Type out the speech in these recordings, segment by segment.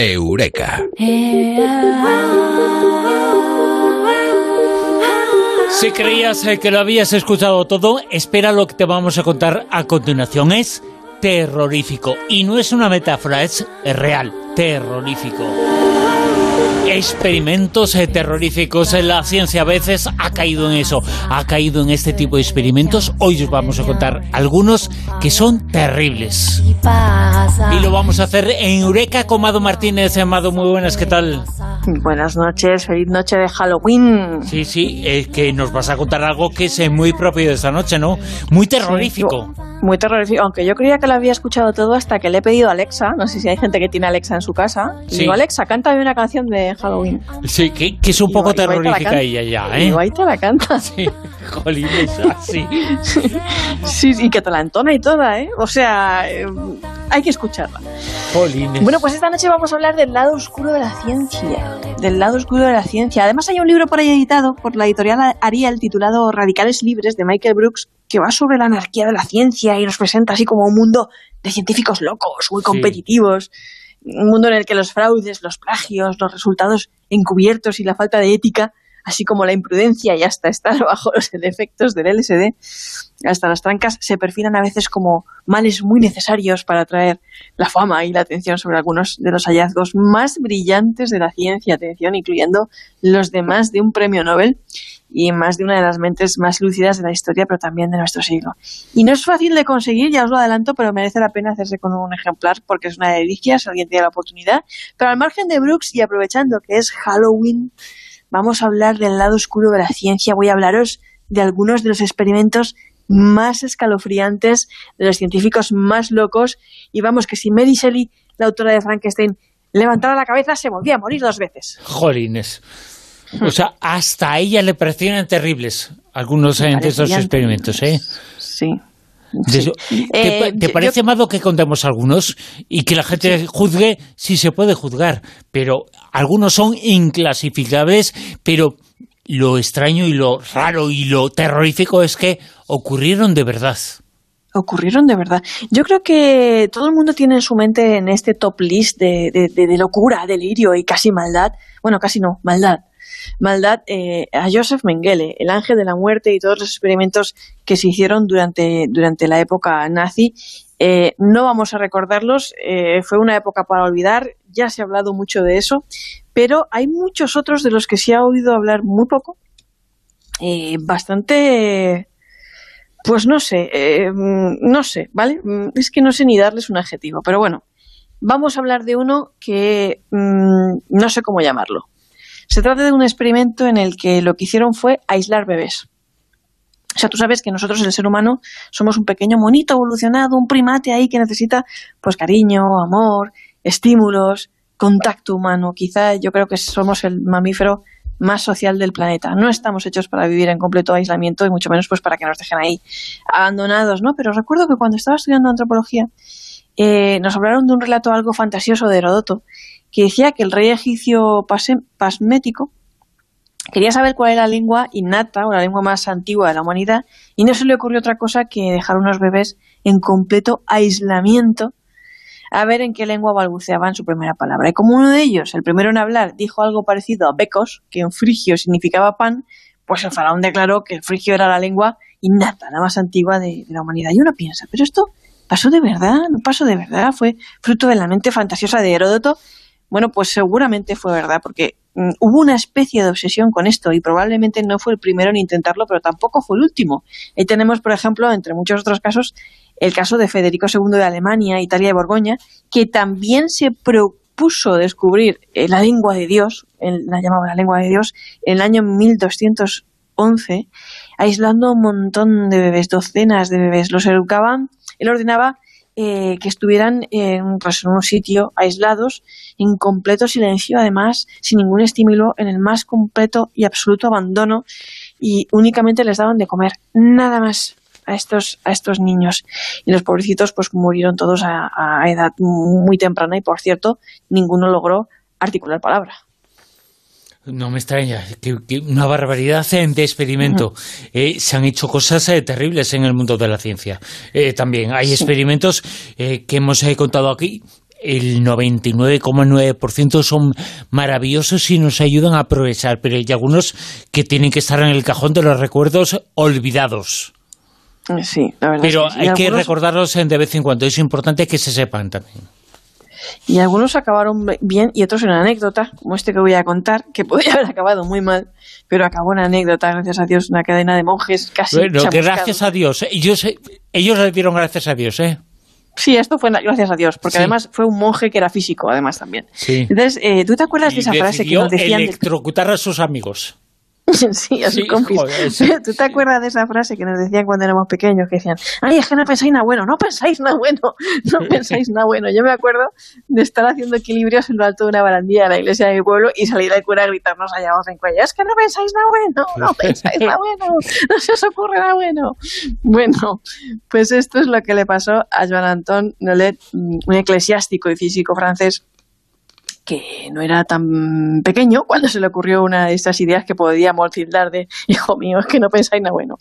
Eureka. Si creías eh, que lo habías escuchado todo, espera lo que te vamos a contar a continuación. Es terrorífico. Y no es una metáfora, es real, terrorífico experimentos eh, terroríficos. La ciencia a veces ha caído en eso, ha caído en este tipo de experimentos. Hoy os vamos a contar algunos que son terribles. Y lo vamos a hacer en Eureka con Mado Martínez. Amado, muy buenas, ¿qué tal? Buenas noches, feliz noche de Halloween. Sí, sí, es que nos vas a contar algo que es eh, muy propio de esta noche, ¿no? Muy terrorífico. muy terrorífico, aunque yo creía que lo había escuchado todo hasta que le he pedido a Alexa, no sé si hay gente que tiene Alexa en su casa, y digo, Alexa, cántame una canción de Halloween. Sí, que, es un poco terrorífica ella ya, ¿eh? Y te la canta. Sí, así. sí, sí, que te la entona y toda, ¿eh? O sea, eh, hay que escucharla. Jolines. Bueno, pues esta noche vamos a hablar del lado oscuro de la ciencia. Del lado oscuro de la ciencia. Además hay un libro por ahí editado por la editorial Ariel titulado Radicales Libres de Michael Brooks que va sobre la anarquía de la ciencia y nos presenta así como un mundo de científicos locos, muy competitivos un mundo en el que los fraudes, los plagios, los resultados encubiertos y la falta de ética, así como la imprudencia y hasta estar bajo los efectos del LSD, hasta las trancas, se perfilan a veces como males muy necesarios para atraer la fama y la atención sobre algunos de los hallazgos más brillantes de la ciencia, atención, incluyendo los demás de un premio Nobel y más de una de las mentes más lúcidas de la historia, pero también de nuestro siglo. Y no es fácil de conseguir, ya os lo adelanto, pero merece la pena hacerse con un ejemplar porque es una delicia si alguien tiene la oportunidad. Pero al margen de Brooks y aprovechando que es Halloween, vamos a hablar del lado oscuro de la ciencia. Voy a hablaros de algunos de los experimentos más escalofriantes, de los científicos más locos. Y vamos, que si Mary Shelley, la autora de Frankenstein, levantara la cabeza, se volvía a morir dos veces. Jolines. O sea, hasta a ella le parecieron terribles algunos de esos experimentos, ¿eh? Sí. ¿Te, eh, parece malo que contemos algunos y que la gente juzgue si se puede juzgar? Pero algunos son inclasificables, pero lo extraño y lo raro y lo terrorífico es que ocurrieron de verdad. Ocurrieron de verdad. Yo creo que todo el mundo tiene en su mente en este top list de, de locura, delirio y casi maldad, bueno, casi no, maldad, maldad eh, a Joseph Mengele, el ángel de la muerte y todos los experimentos que se hicieron durante, durante la época nazi. Eh, no vamos a recordarlos, eh, fue una época para olvidar, ya se ha hablado mucho de eso, pero hay muchos otros de los que se ha oído hablar muy poco, bastante pues no sé, no sé, ¿vale? Es que no sé ni darles un adjetivo, pero bueno, vamos a hablar de uno que mm, no sé cómo llamarlo. Se trata de un experimento en el que lo que hicieron fue aislar bebés. O sea, tú sabes que nosotros, el ser humano, somos un pequeño monito evolucionado, un primate ahí que necesita pues cariño, amor, estímulos, contacto humano. Quizá yo creo que somos el mamífero más social del planeta. No estamos hechos para vivir en completo aislamiento y mucho menos pues para que nos dejen ahí abandonados, ¿no? Pero recuerdo que cuando estaba estudiando antropología eh, nos hablaron de un relato algo fantasioso de Herodoto que decía que el rey egipcio pasmético quería saber cuál era la lengua innata o la lengua más antigua de la humanidad y no se le ocurrió otra cosa que dejar unos bebés en completo aislamiento a ver en qué lengua balbuceaban su primera palabra. Y como uno de ellos, el primero en hablar, dijo algo parecido a becos, que en frigio significaba pan, pues el faraón declaró que el frigio era la lengua innata, la más antigua de, de la humanidad. Y uno piensa, ¿pero esto pasó de verdad? ¿No pasó de verdad? ¿Fue fruto de la mente fantasiosa de Heródoto? Bueno, pues seguramente fue verdad, porque mm, hubo una especie de obsesión con esto y probablemente no fue el primero en intentarlo, pero tampoco fue el último. Ahí tenemos, por ejemplo, entre muchos otros casos, el caso de Federico II de Alemania, Italia y Borgoña, que también se propuso descubrir eh, la lengua de Dios, la llamaba la lengua de Dios, en el año 1211, aislando un montón de bebés, docenas de bebés. Los educaban, él ordenaba eh, que estuvieran pues, en, un sitio aislados, en completo silencio, además, sin ningún estímulo, en el más completo y absoluto abandono, y únicamente les daban de comer, nada más a estos, a estos niños. Y los pobrecitos pues murieron todos a, a edad muy temprana y, por cierto, ninguno logró articular palabra. No me extraña, que, una barbaridad de experimento. Eh, se han hecho cosas eh, terribles en el mundo de la ciencia. Eh, también hay experimentos que hemos contado aquí el 99,9% son maravillosos y nos ayudan a progresar, pero hay algunos que tienen que estar en el cajón de los recuerdos olvidados. Sí, la verdad. Pero hay que recordarlos de vez en cuando, es importante que se sepan también. Y algunos acabaron bien y otros en anécdota, como este que voy a contar, que podría haber acabado muy mal, pero acabó en anécdota, gracias a Dios, una cadena de monjes casi. Bueno, que gracias a Dios. Ellos, ellos le dieron gracias a Dios, ¿eh? Sí, esto fue gracias a Dios, porque además fue un monje que era físico, además también. Entonces, eh, ¿tú te acuerdas de esa frase que nos decían? electrocutar a sus amigos. sí, a sus compis. ¿Tú te acuerdas de esa frase que nos decían cuando éramos pequeños? Que decían, ay, es que no pensáis nada bueno, no pensáis nada bueno, no pensáis nada bueno. Yo me acuerdo de estar haciendo equilibrios en lo alto de una barandilla de la iglesia de mi pueblo y salir al cura a gritarnos allá abajo en cuello, es que no pensáis nada bueno, no pensáis nada bueno, no se os ocurre nada bueno. Bueno, pues esto es lo que le pasó a Joan Anton Nolet, un eclesiástico y físico francés que no era tan pequeño cuando se le ocurrió una de estas ideas que podíamos tildar de, hijo mío, es que no pensáis nada bueno.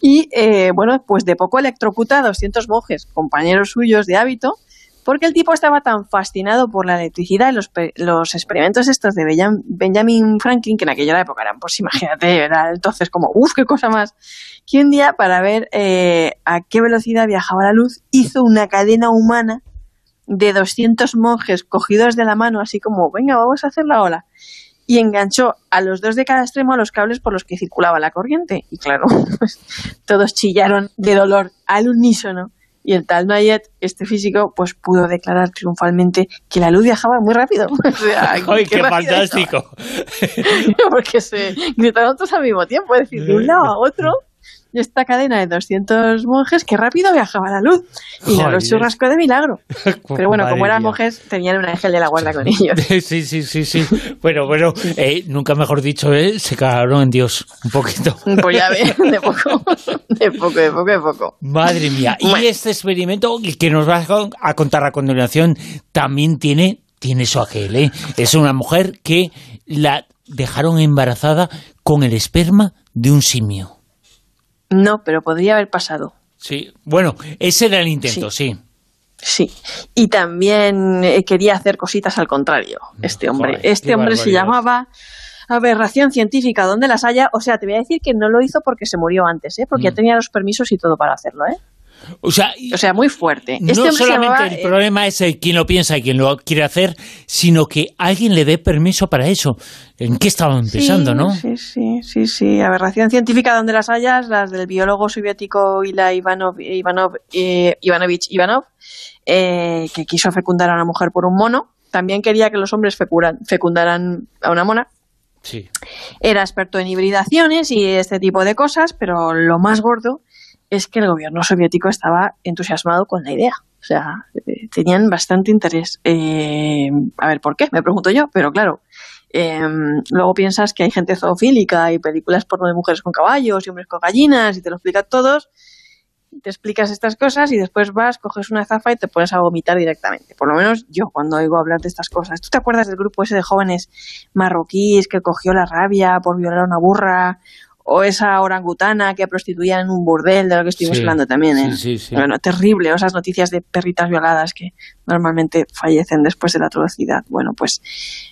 Y eh, bueno, pues de poco electrocuta a 200 monjes, compañeros suyos de hábito, porque el tipo estaba tan fascinado por la electricidad y los, los experimentos estos de Benjamin Franklin, que en aquella época eran, pues imagínate, era entonces como, uff, qué cosa más, que un día para ver eh, a qué velocidad viajaba la luz, hizo una cadena humana de 200 monjes cogidos de la mano, así como, venga, vamos a hacer la ola. Y enganchó a los dos de cada extremo a los cables por los que circulaba la corriente. Y claro, pues, todos chillaron de dolor al unísono. Y el tal Nayet, este físico, pues pudo declarar triunfalmente que la luz viajaba muy rápido. ¡Ay, qué, fantástico! Porque se gritaron todos al mismo tiempo, es decir, de un lado a otro esta cadena de 200 monjes que rápido viajaba la luz y no los churrasco de milagro. Pero bueno, como eran monjes, tenían un ángel de la guarda con ellos. Sí, sí, sí, sí. Bueno, bueno, eh, nunca mejor dicho, eh, se cagaron en Dios un poquito. Pues ya ve, de poco, de poco, de poco, de poco. Madre mía. Y este experimento que nos va a contar a continuación también tiene, tiene su aquel, ¿eh? Es una mujer que la dejaron embarazada con el esperma de un simio. No, pero podría haber pasado. Sí, bueno, ese era el intento, sí. sí. y también eh, quería hacer cositas al contrario, este hombre. este hombre se llamaba aberración científica, donde las haya. O sea, te voy a decir que no lo hizo porque se murió antes, ¿eh? porque ya mm. tenía los permisos y todo para hacerlo, ¿eh? O sea, o sea, muy fuerte. no este solamente el problema es el, quién lo piensa y quién lo quiere hacer, sino que alguien le dé permiso para eso. ¿En qué estaban pensando, no? Sí, sí, sí, sí. Aberración científica donde las hayas, las del biólogo soviético Ila Ivanov, Ivanov, eh, Ivanovich Ivanov, eh, que quiso fecundar a una mujer por un mono. También quería que los hombres fecundaran a una mona. Sí. Era experto en hibridaciones y este tipo de cosas, pero lo más gordo es que el gobierno soviético estaba entusiasmado con la idea. O sea, eh, tenían bastante interés. Eh, a ver, ¿por qué? Me pregunto yo, pero claro. Em, luego piensas que hay gente zoofílica y películas porno de mujeres con caballos y hombres con gallinas y te lo explican todos. Te explicas estas cosas y después vas, coges una zafa y te pones a vomitar directamente. Por lo menos yo cuando oigo hablar de estas cosas. ¿Tú te acuerdas del grupo ese de jóvenes marroquíes que cogió la rabia por violar a una burra o esa orangutana que prostituían en un burdel, de lo que estuvimos hablando también. ¿eh? Sí, sí, bueno, terrible, o esas noticias de perritas violadas que normalmente fallecen después de la atrocidad. Bueno, pues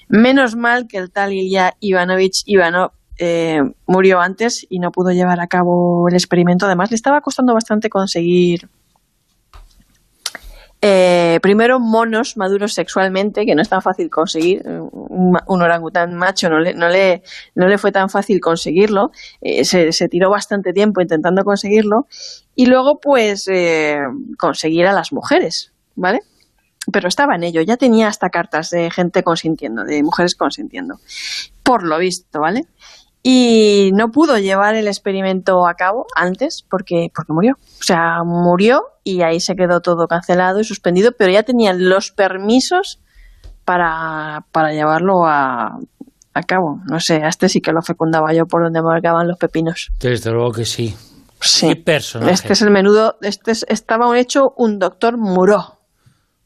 menos mal que el tal Ilya Ivanovich Ivanov eh, murió antes y no pudo llevar a cabo el experimento. Además, le estaba costando bastante conseguir eh, primero, monos maduros sexualmente, que no es tan fácil conseguir. Un, orangután macho no le, no, le, no le fue tan fácil conseguirlo. Eh, se, tiró bastante tiempo intentando conseguirlo. Y luego, pues, eh, conseguir a las mujeres, ¿vale? Pero estaba en ello. Ya tenía hasta cartas de gente consintiendo, de mujeres consintiendo. Por lo visto, ¿vale? Y no pudo llevar el experimento a cabo antes porque, porque murió. O sea, murió y ahí se quedó todo cancelado y suspendido, pero ya tenían los permisos para, llevarlo a, a cabo. No sé, a este sí que lo fecundaba yo por donde marcaban los pepinos. Desde luego que sí. Sí. personaje? Este es el menudo, este estaba hecho un doctor muró.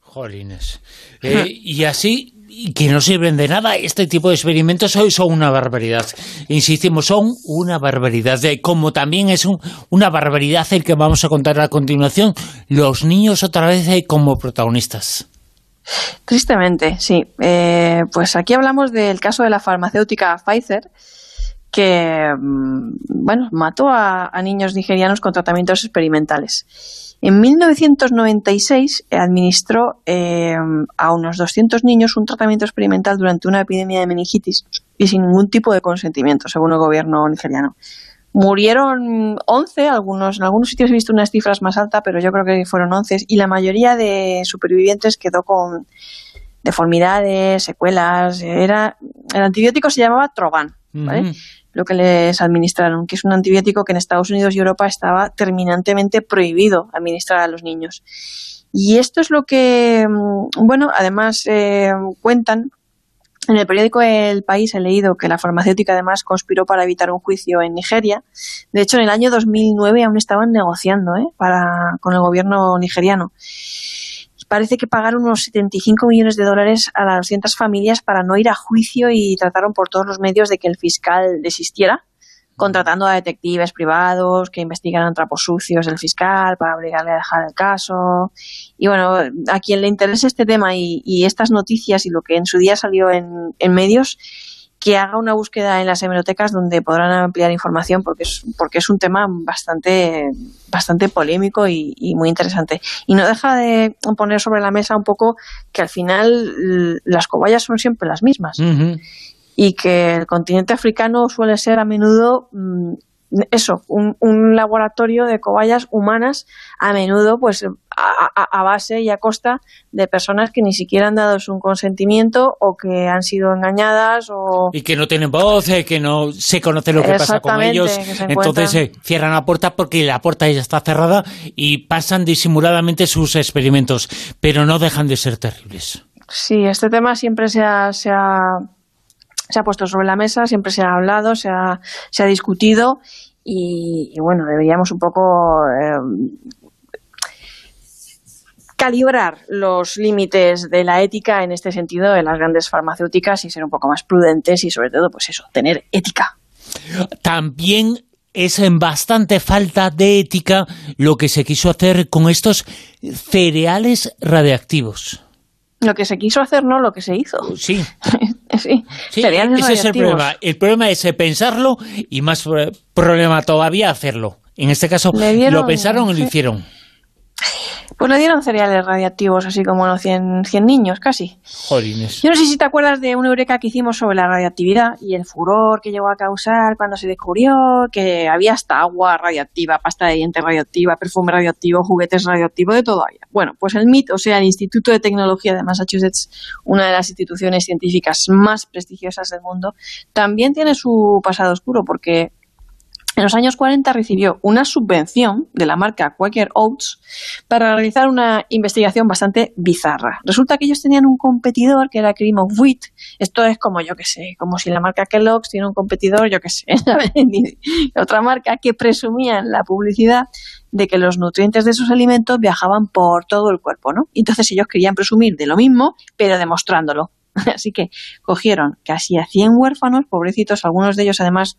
Jolines. Eh, y así que no sirven de nada. Este tipo de experimentos hoy son una barbaridad. Insistimos, son una barbaridad. Como también es una barbaridad el que vamos a contar a continuación, los niños otra vez como protagonistas. Tristemente, sí. Eh, pues aquí hablamos del caso de la farmacéutica Pfizer, que mm, bueno, mató a, niños nigerianos con tratamientos experimentales. En 1996 administró eh, a unos 200 niños un tratamiento experimental durante una epidemia de meningitis y sin ningún tipo de consentimiento, según el gobierno nigeriano. Murieron 11, algunos, en algunos sitios he visto unas cifras más altas, pero yo creo que fueron 11, y la mayoría de supervivientes quedó con deformidades, secuelas. Era, el antibiótico se llamaba Trovan, lo que les administraron, que es un antibiótico que en Estados Unidos y Europa estaba terminantemente prohibido administrar a los niños. Y esto es lo que, mm, bueno, además eh, cuentan en el periódico El País he leído que la farmacéutica además conspiró para evitar un juicio en Nigeria. De hecho, en el año 2009 aún estaban negociando ¿eh? para, con el gobierno nigeriano. Parece que pagaron unos 75 millones de dólares a las 200 familias para no ir a juicio y trataron por todos los medios de que el fiscal desistiera contratando a detectives privados que investigaran trapos sucios del fiscal para obligarle a dejar el caso. Y bueno, a quien le interese este tema y, estas noticias y lo que en su día salió en, medios, que haga una búsqueda en las hemerotecas donde podrán ampliar información porque es, porque es un tema bastante, bastante polémico y, muy interesante. Y no deja de poner sobre la mesa un poco que al final las cobayas son siempre las mismas y que el continente africano suele ser a menudo mm, eso, un, laboratorio de cobayas humanas, a menudo pues a, base y a costa de personas que ni siquiera han dado su consentimiento o que han sido engañadas o... Y que no tienen voz, eh, que no se conoce lo que pasa con ellos, entonces se cierran la puerta porque la puerta ya está cerrada y pasan disimuladamente sus experimentos, pero no dejan de ser terribles. Sí, este tema siempre se ha se ha puesto sobre la mesa, siempre se ha hablado, se ha, se ha discutido y, bueno, deberíamos un poco eh, calibrar los límites de la ética en este sentido de las grandes farmacéuticas y ser un poco más prudentes y sobre todo, pues eso, tener ética. También es en bastante falta de ética lo que se quiso hacer con estos cereales radiactivos. Lo que se quiso hacer, no lo que se hizo. Sí. sí. ese es el problema. El problema es pensarlo y más problema todavía hacerlo. En este caso, lo pensaron y lo hicieron. Pues le dieron cereales radiactivos, así como los 100, 100 niños, casi. Jolines. Yo no sé si te acuerdas de una eureka que hicimos sobre la radioactividad y el furor que llegó a causar cuando se descubrió que había hasta agua radiactiva, pasta de dientes radioactiva, perfume radioactivo, juguetes radioactivos, de todo había. Bueno, pues el MIT, o sea, el Instituto de Tecnología de Massachusetts, una de las instituciones científicas más prestigiosas del mundo, también tiene su pasado oscuro porque en los años 40 recibió una subvención de la marca Quaker Oats para realizar una investigación bastante bizarra. Resulta que ellos tenían un competidor que era Cream of Wheat. Esto es como, yo que sé, como si la marca Kellogg's tiene un competidor, yo que sé, otra marca que presumía en la publicidad de que los nutrientes de sus alimentos viajaban por todo el cuerpo, ¿no? Entonces ellos querían presumir de lo mismo, pero demostrándolo. Así que cogieron casi a 100 huérfanos, pobrecitos, algunos de ellos además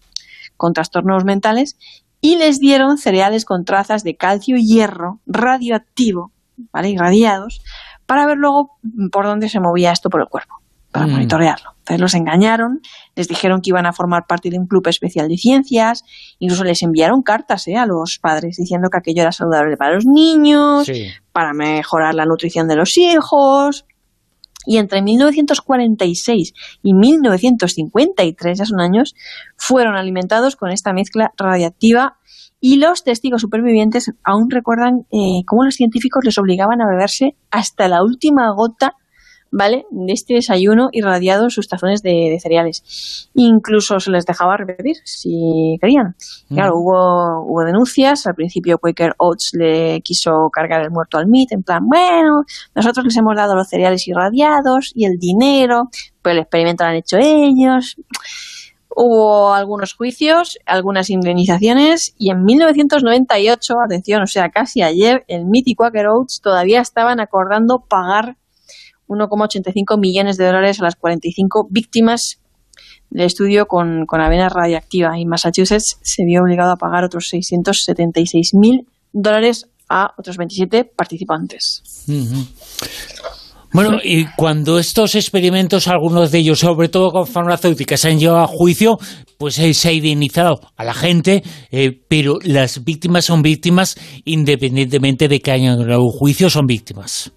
con trastornos mentales y les dieron cereales con trazas de calcio y hierro radioactivo, ¿vale? irradiados, para ver luego por dónde se movía esto por el cuerpo, para mm. monitorearlo. Entonces los engañaron, les dijeron que iban a formar parte de un club especial de ciencias, incluso les enviaron cartas ¿eh? a los padres diciendo que aquello era saludable para los niños, para mejorar la nutrición de los hijos, y entre 1946 y 1953, ya son años, fueron alimentados con esta mezcla radiactiva y los testigos supervivientes aún recuerdan eh, cómo los científicos les obligaban a beberse hasta la última gota ¿vale? De este desayuno irradiado en sus tazones de, cereales. Incluso se les dejaba repetir si querían. Mm. Claro, hubo, hubo denuncias. Al principio Quaker Oats le quiso cargar el muerto al MIT, en plan, bueno, nosotros les hemos dado los cereales irradiados y el dinero, pues el experimento lo han hecho ellos. Hubo algunos juicios, algunas indemnizaciones y en 1998, atención, o sea, casi ayer, el MIT y Quaker Oats todavía estaban acordando pagar 1,85 millones de dólares a las 45 víctimas del estudio con, avena radiactiva y Massachusetts se vio obligado a pagar otros 676 mil dólares a otros 27 participantes. Bueno, y cuando estos experimentos, algunos de ellos, sobre todo con farmacéuticas, se han llevado a juicio, pues eh, se ha indemnizado a la gente, eh, pero las víctimas son víctimas independientemente de que hayan un juicio, son víctimas.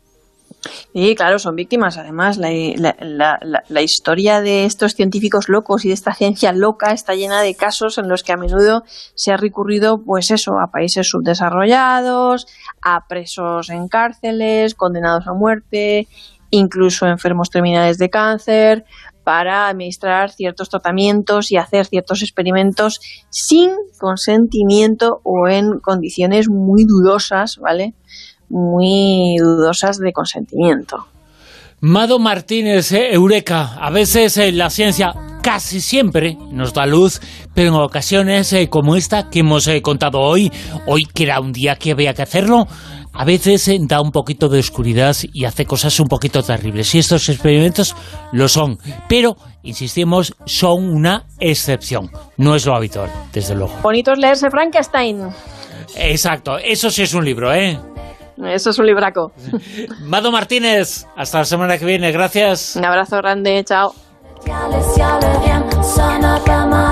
Sí, claro, son víctimas. Además, la, la, historia de estos científicos locos y de esta ciencia loca está llena de casos en los que a menudo se ha recurrido, pues eso, a países subdesarrollados, a presos en cárceles, condenados a muerte, incluso enfermos terminales de cáncer, para administrar ciertos tratamientos y hacer ciertos experimentos sin consentimiento o en condiciones muy dudosas, ¿vale? Muy dudosas de consentimiento. Mado Martínez, eh, Eureka, a veces eh, la ciencia casi siempre nos da luz, pero en ocasiones eh, como esta que hemos contado hoy, hoy que era un día que había que hacerlo, a veces da un poquito de oscuridad y hace cosas un poquito terribles. Y estos experimentos lo son, pero, insistimos, son una excepción. No es lo habitual, desde luego. Bonito es leerse Frankenstein. Exacto, eso sí es un libro, ¿eh? Eso es un libraco. Mado Martínez, hasta la semana que viene, gracias. Un abrazo grande, chao.